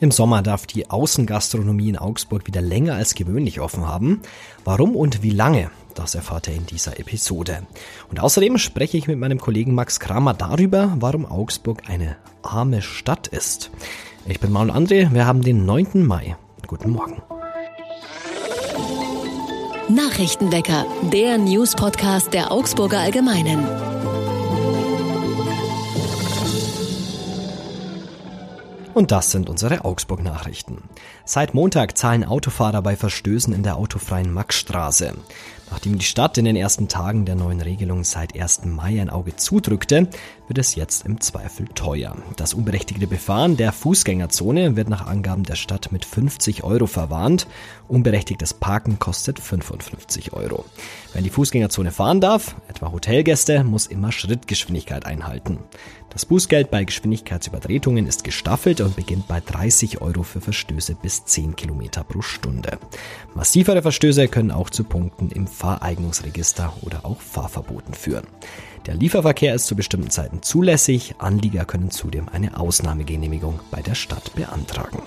Im Sommer darf die Außengastronomie in Augsburg wieder länger als gewöhnlich offen haben. Warum und wie lange, das erfahrt ihr in dieser Episode. Und außerdem spreche ich mit meinem Kollegen Max Kramer darüber, warum Augsburg eine arme Stadt ist. Ich bin Maul André, wir haben den 9. Mai. Guten Morgen. Nachrichtenwecker, der News-Podcast der Augsburger Allgemeinen. Und das sind unsere Augsburg-Nachrichten. Seit Montag zahlen Autofahrer bei Verstößen in der autofreien Maxstraße. Nachdem die Stadt in den ersten Tagen der neuen Regelung seit 1. Mai ein Auge zudrückte, wird es jetzt im Zweifel teuer. Das unberechtigte Befahren der Fußgängerzone wird nach Angaben der Stadt mit 50 Euro verwarnt. Unberechtigtes Parken kostet 55 Euro. Wer die Fußgängerzone fahren darf, etwa Hotelgäste, muss immer Schrittgeschwindigkeit einhalten. Das Bußgeld bei Geschwindigkeitsübertretungen ist gestaffelt und beginnt bei 30 Euro für Verstöße bis 10 Kilometer pro Stunde. Massivere Verstöße können auch zu Punkten im Fahreignungsregister oder auch Fahrverboten führen. Der Lieferverkehr ist zu bestimmten Zeiten zulässig. Anlieger können zudem eine Ausnahmegenehmigung bei der Stadt beantragen.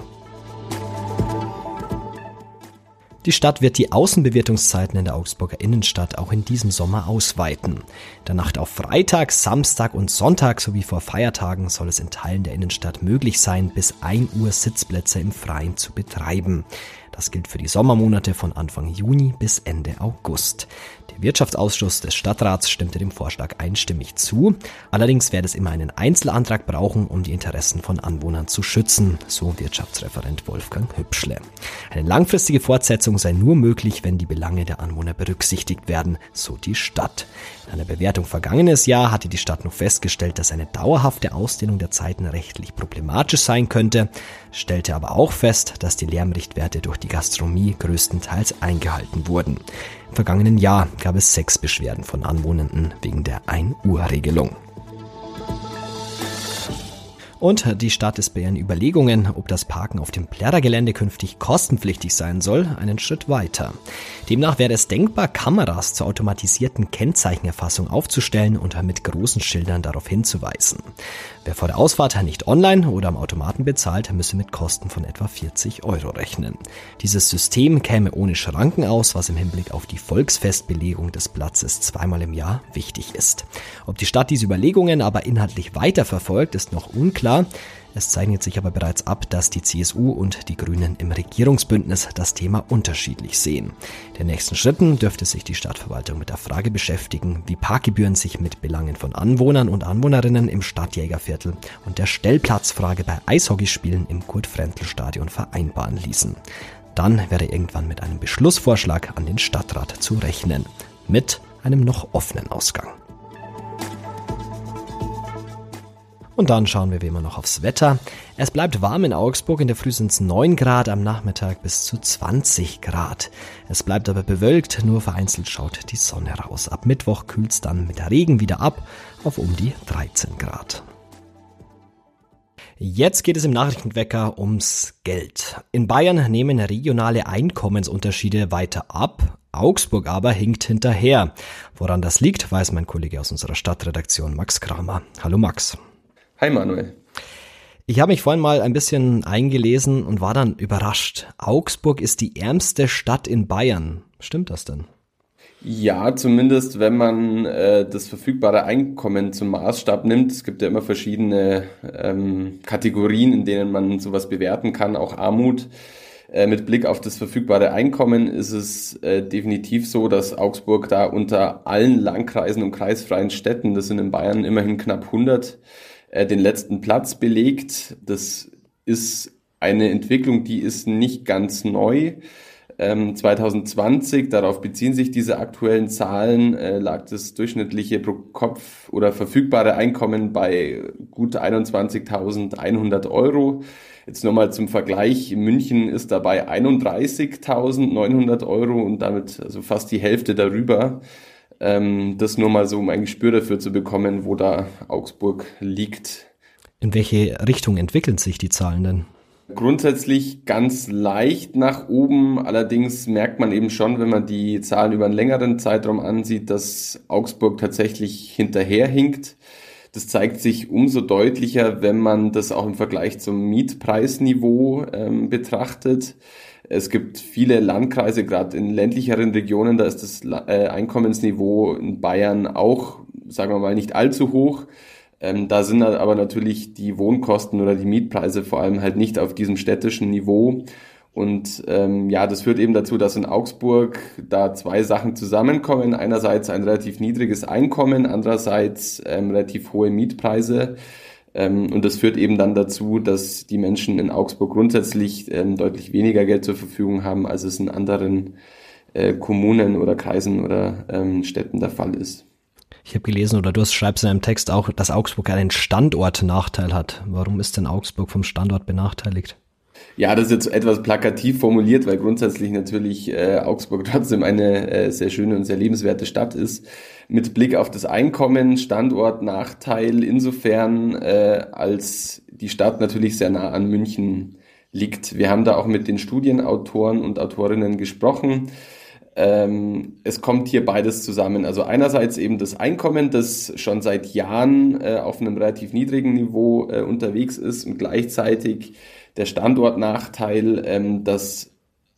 Die Stadt wird die Außenbewirtungszeiten in der Augsburger Innenstadt auch in diesem Sommer ausweiten. Der Nacht auf Freitag, Samstag und Sonntag sowie vor Feiertagen soll es in Teilen der Innenstadt möglich sein, bis 1 Uhr Sitzplätze im Freien zu betreiben. Das gilt für die Sommermonate von Anfang Juni bis Ende August. Der Wirtschaftsausschuss des Stadtrats stimmte dem Vorschlag einstimmig zu. Allerdings werde es immer einen Einzelantrag brauchen, um die Interessen von Anwohnern zu schützen, so Wirtschaftsreferent Wolfgang Hübschle. Eine langfristige Fortsetzung sei nur möglich, wenn die Belange der Anwohner berücksichtigt werden, so die Stadt. In einer Bewertung vergangenes Jahr hatte die Stadt noch festgestellt, dass eine dauerhafte Ausdehnung der Zeiten rechtlich problematisch sein könnte, stellte aber auch fest, dass die Lärmrichtwerte durch die Gastronomie größtenteils eingehalten wurden. Im vergangenen Jahr gab es sechs Beschwerden von Anwohnenden wegen der 1-Uhr-Regelung. Und die Stadt ist bei ihren Überlegungen, ob das Parken auf dem Plärrer-Gelände künftig kostenpflichtig sein soll, einen Schritt weiter. Demnach wäre es denkbar, Kameras zur automatisierten Kennzeichenerfassung aufzustellen und mit großen Schildern darauf hinzuweisen. Wer vor der Ausfahrt nicht online oder am Automaten bezahlt, müsse mit Kosten von etwa 40 Euro rechnen. Dieses System käme ohne Schranken aus, was im Hinblick auf die Volksfestbelegung des Platzes zweimal im Jahr wichtig ist. Ob die Stadt diese Überlegungen aber inhaltlich weiterverfolgt, ist noch unklar. Es zeichnet sich aber bereits ab, dass die CSU und die Grünen im Regierungsbündnis das Thema unterschiedlich sehen. Den nächsten Schritten dürfte sich die Stadtverwaltung mit der Frage beschäftigen, wie Parkgebühren sich mit Belangen von Anwohnern und Anwohnerinnen im Stadtjägerviertel und der Stellplatzfrage bei Eishockeyspielen im Kurt-Frentel-Stadion vereinbaren ließen. Dann wäre irgendwann mit einem Beschlussvorschlag an den Stadtrat zu rechnen. Mit einem noch offenen Ausgang. Und dann schauen wir wie immer noch aufs Wetter. Es bleibt warm in Augsburg, in der Früh sind es 9 Grad, am Nachmittag bis zu 20 Grad. Es bleibt aber bewölkt, nur vereinzelt schaut die Sonne raus. Ab Mittwoch kühlt es dann mit Regen wieder ab auf um die 13 Grad. Jetzt geht es im Nachrichtenwecker ums Geld. In Bayern nehmen regionale Einkommensunterschiede weiter ab. Augsburg aber hinkt hinterher. Woran das liegt, weiß mein Kollege aus unserer Stadtredaktion Max Kramer. Hallo Max. Hi Manuel. Ich habe mich vorhin mal ein bisschen eingelesen und war dann überrascht. Augsburg ist die ärmste Stadt in Bayern. Stimmt das denn? Ja, zumindest wenn man äh, das verfügbare Einkommen zum Maßstab nimmt. Es gibt ja immer verschiedene ähm, Kategorien, in denen man sowas bewerten kann, auch Armut. Äh, mit Blick auf das verfügbare Einkommen ist es äh, definitiv so, dass Augsburg da unter allen Landkreisen und kreisfreien Städten, das sind in Bayern immerhin knapp 100, äh, den letzten Platz belegt. Das ist eine Entwicklung, die ist nicht ganz neu. Ähm, 2020, darauf beziehen sich diese aktuellen Zahlen, äh, lag das durchschnittliche pro Kopf oder verfügbare Einkommen bei gut 21.100 Euro. Jetzt nochmal zum Vergleich, München ist dabei 31.900 Euro und damit also fast die Hälfte darüber. Ähm, das nur mal so, um ein Gespür dafür zu bekommen, wo da Augsburg liegt. In welche Richtung entwickeln sich die Zahlen denn? Grundsätzlich ganz leicht nach oben. Allerdings merkt man eben schon, wenn man die Zahlen über einen längeren Zeitraum ansieht, dass Augsburg tatsächlich hinterherhinkt. Das zeigt sich umso deutlicher, wenn man das auch im Vergleich zum Mietpreisniveau ähm, betrachtet. Es gibt viele Landkreise, gerade in ländlicheren Regionen, da ist das äh, Einkommensniveau in Bayern auch, sagen wir mal, nicht allzu hoch. Ähm, da sind aber natürlich die Wohnkosten oder die Mietpreise vor allem halt nicht auf diesem städtischen Niveau. Und ähm, ja, das führt eben dazu, dass in Augsburg da zwei Sachen zusammenkommen. Einerseits ein relativ niedriges Einkommen, andererseits ähm, relativ hohe Mietpreise. Ähm, und das führt eben dann dazu, dass die Menschen in Augsburg grundsätzlich ähm, deutlich weniger Geld zur Verfügung haben, als es in anderen äh, Kommunen oder Kreisen oder ähm, Städten der Fall ist. Ich habe gelesen, oder du schreibst in einem Text auch, dass Augsburg einen Standortnachteil hat. Warum ist denn Augsburg vom Standort benachteiligt? Ja, das ist jetzt etwas plakativ formuliert, weil grundsätzlich natürlich äh, Augsburg trotzdem eine äh, sehr schöne und sehr lebenswerte Stadt ist. Mit Blick auf das Einkommen, Standort, Nachteil insofern, äh, als die Stadt natürlich sehr nah an München liegt. Wir haben da auch mit den Studienautoren und Autorinnen gesprochen. Ähm, es kommt hier beides zusammen. Also einerseits eben das Einkommen, das schon seit Jahren äh, auf einem relativ niedrigen Niveau äh, unterwegs ist und gleichzeitig der Standortnachteil, ähm, dass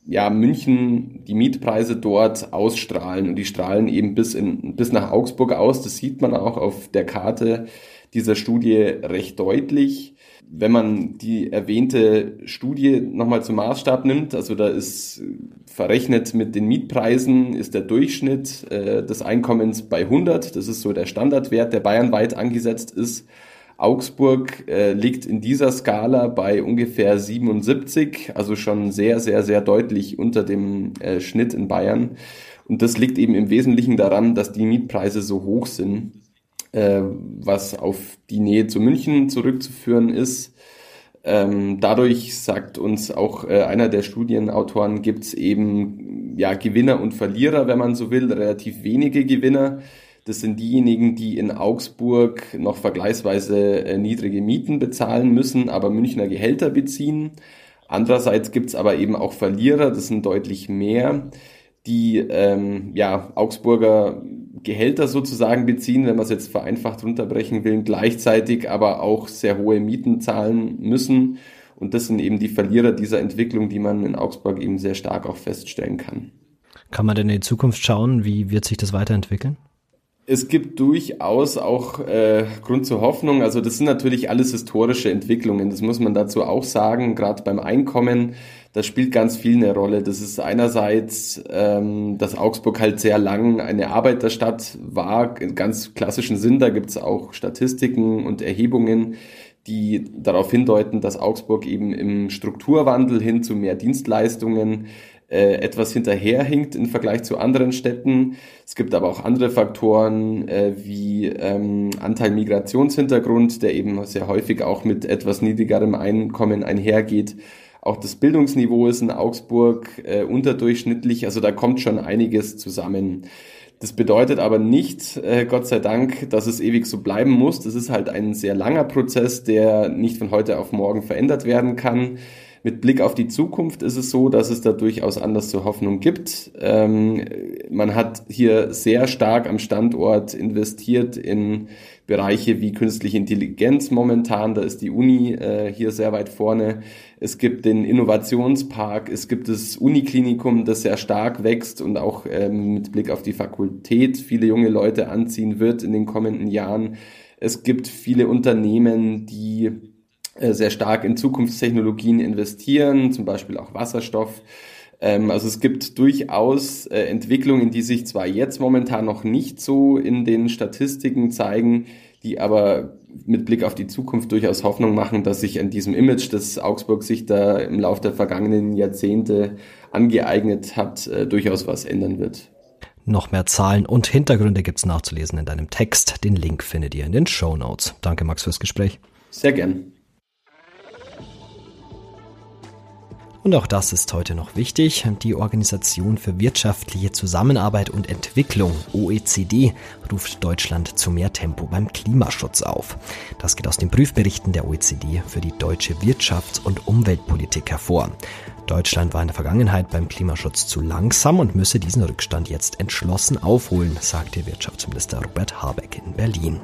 ja, München die Mietpreise dort ausstrahlen und die strahlen eben bis, in, bis nach Augsburg aus. Das sieht man auch auf der Karte dieser Studie recht deutlich. Wenn man die erwähnte Studie nochmal zum Maßstab nimmt, also da ist verrechnet mit den Mietpreisen, ist der Durchschnitt äh, des Einkommens bei 100. Das ist so der Standardwert, der bayernweit angesetzt ist. Augsburg äh, liegt in dieser Skala bei ungefähr 77, also schon sehr, sehr, sehr deutlich unter dem äh, Schnitt in Bayern. Und das liegt eben im Wesentlichen daran, dass die Mietpreise so hoch sind, äh, was auf die Nähe zu München zurückzuführen ist. Ähm, dadurch sagt uns auch äh, einer der Studienautoren, gibt es eben ja Gewinner und Verlierer, wenn man so will, relativ wenige Gewinner. Das sind diejenigen, die in Augsburg noch vergleichsweise äh, niedrige Mieten bezahlen müssen, aber Münchner Gehälter beziehen. Andererseits gibt's aber eben auch Verlierer, das sind deutlich mehr, die ähm, ja, Augsburger Gehälter sozusagen beziehen, wenn man es jetzt vereinfacht runterbrechen will, gleichzeitig aber auch sehr hohe Mieten zahlen müssen. Und das sind eben die Verlierer dieser Entwicklung, die man in Augsburg eben sehr stark auch feststellen kann. Kann man denn in die Zukunft schauen? Wie wird sich das weiterentwickeln? Es gibt durchaus auch äh, Grund zur Hoffnung. Also das sind natürlich alles historische Entwicklungen. Das muss man dazu auch sagen. Gerade beim Einkommen, das spielt ganz viel eine Rolle. Das ist einerseits, ähm, dass Augsburg halt sehr lang eine Arbeiterstadt war, in ganz klassischen Sinn. Da gibt's auch Statistiken und Erhebungen, die darauf hindeuten, dass Augsburg eben im Strukturwandel hin zu mehr Dienstleistungen äh, etwas hinterherhinkt im Vergleich zu anderen Städten. Es gibt aber auch andere Faktoren äh, wie ähm, Anteil Migrationshintergrund, der eben sehr häufig auch mit etwas niedrigerem Einkommen einhergeht. Auch das Bildungsniveau ist in Augsburg äh, unterdurchschnittlich, also da kommt schon einiges zusammen. Das bedeutet aber nicht, äh, Gott sei Dank, dass es ewig so bleiben muss. Das ist halt ein sehr langer Prozess, der nicht von heute auf morgen verändert werden kann. Mit Blick auf die Zukunft ist es so, dass es da durchaus anders zur Hoffnung gibt. Ähm, man hat hier sehr stark am Standort investiert in Bereiche wie künstliche Intelligenz momentan. Da ist die Uni äh, hier sehr weit vorne. Es gibt den Innovationspark, es gibt das Uniklinikum, das sehr stark wächst und auch ähm, mit Blick auf die Fakultät viele junge Leute anziehen wird in den kommenden Jahren. Es gibt viele Unternehmen, die sehr stark in Zukunftstechnologien investieren, zum Beispiel auch Wasserstoff. Ähm, also es gibt durchaus äh, Entwicklungen, die sich zwar jetzt momentan noch nicht so in den Statistiken zeigen, die aber mit Blick auf die Zukunft durchaus Hoffnung machen, dass sich an diesem Image, das Augsburg sich da im Laufe der vergangenen Jahrzehnte angeeignet hat, äh, durchaus was ändern wird. Noch mehr Zahlen und Hintergründe gibt's nachzulesen in deinem Text. Den Link findet ihr in den Show Notes. Danke, Max, fürs Gespräch. Sehr gern. Und auch das ist heute noch wichtig. Die Organisation für wirtschaftliche Zusammenarbeit und Entwicklung, OECD, ruft Deutschland zu mehr Tempo beim Klimaschutz auf. Das geht aus den Prüfberichten der OECD für die deutsche Wirtschafts- und Umweltpolitik hervor. Deutschland war in der Vergangenheit beim Klimaschutz zu langsam und müsse diesen Rückstand jetzt entschlossen aufholen, sagte Wirtschaftsminister Robert Habeck in Berlin.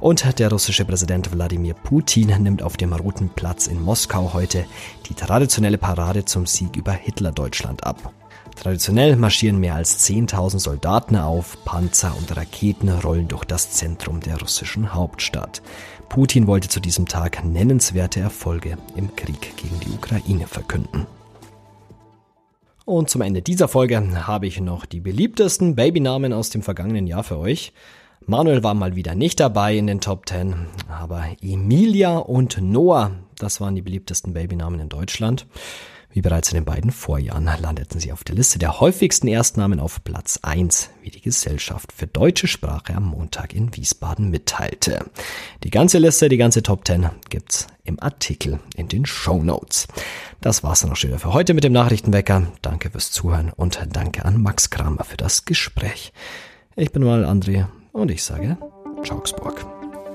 Und der russische Präsident Wladimir Putin nimmt auf dem Roten Platz in Moskau heute die traditionelle Parade zum Sieg über Hitler-Deutschland ab. Traditionell marschieren mehr als 10.000 Soldaten auf, Panzer und Raketen rollen durch das Zentrum der russischen Hauptstadt. Putin wollte zu diesem Tag nennenswerte Erfolge im Krieg gegen die Ukraine verkünden. Und zum Ende dieser Folge habe ich noch die beliebtesten Babynamen aus dem vergangenen Jahr für euch. Manuel war mal wieder nicht dabei in den Top 10, aber Emilia und Noah, das waren die beliebtesten Babynamen in Deutschland. Wie bereits in den beiden Vorjahren landeten sie auf der Liste der häufigsten Erstnamen auf Platz 1, wie die Gesellschaft für deutsche Sprache am Montag in Wiesbaden mitteilte. Die ganze Liste, die ganze Top 10 gibt's im Artikel in den Show Notes. Das war's dann auch schon wieder für heute mit dem Nachrichtenwecker. Danke fürs Zuhören und danke an Max Kramer für das Gespräch. Ich bin mal André und ich sage Augsburg.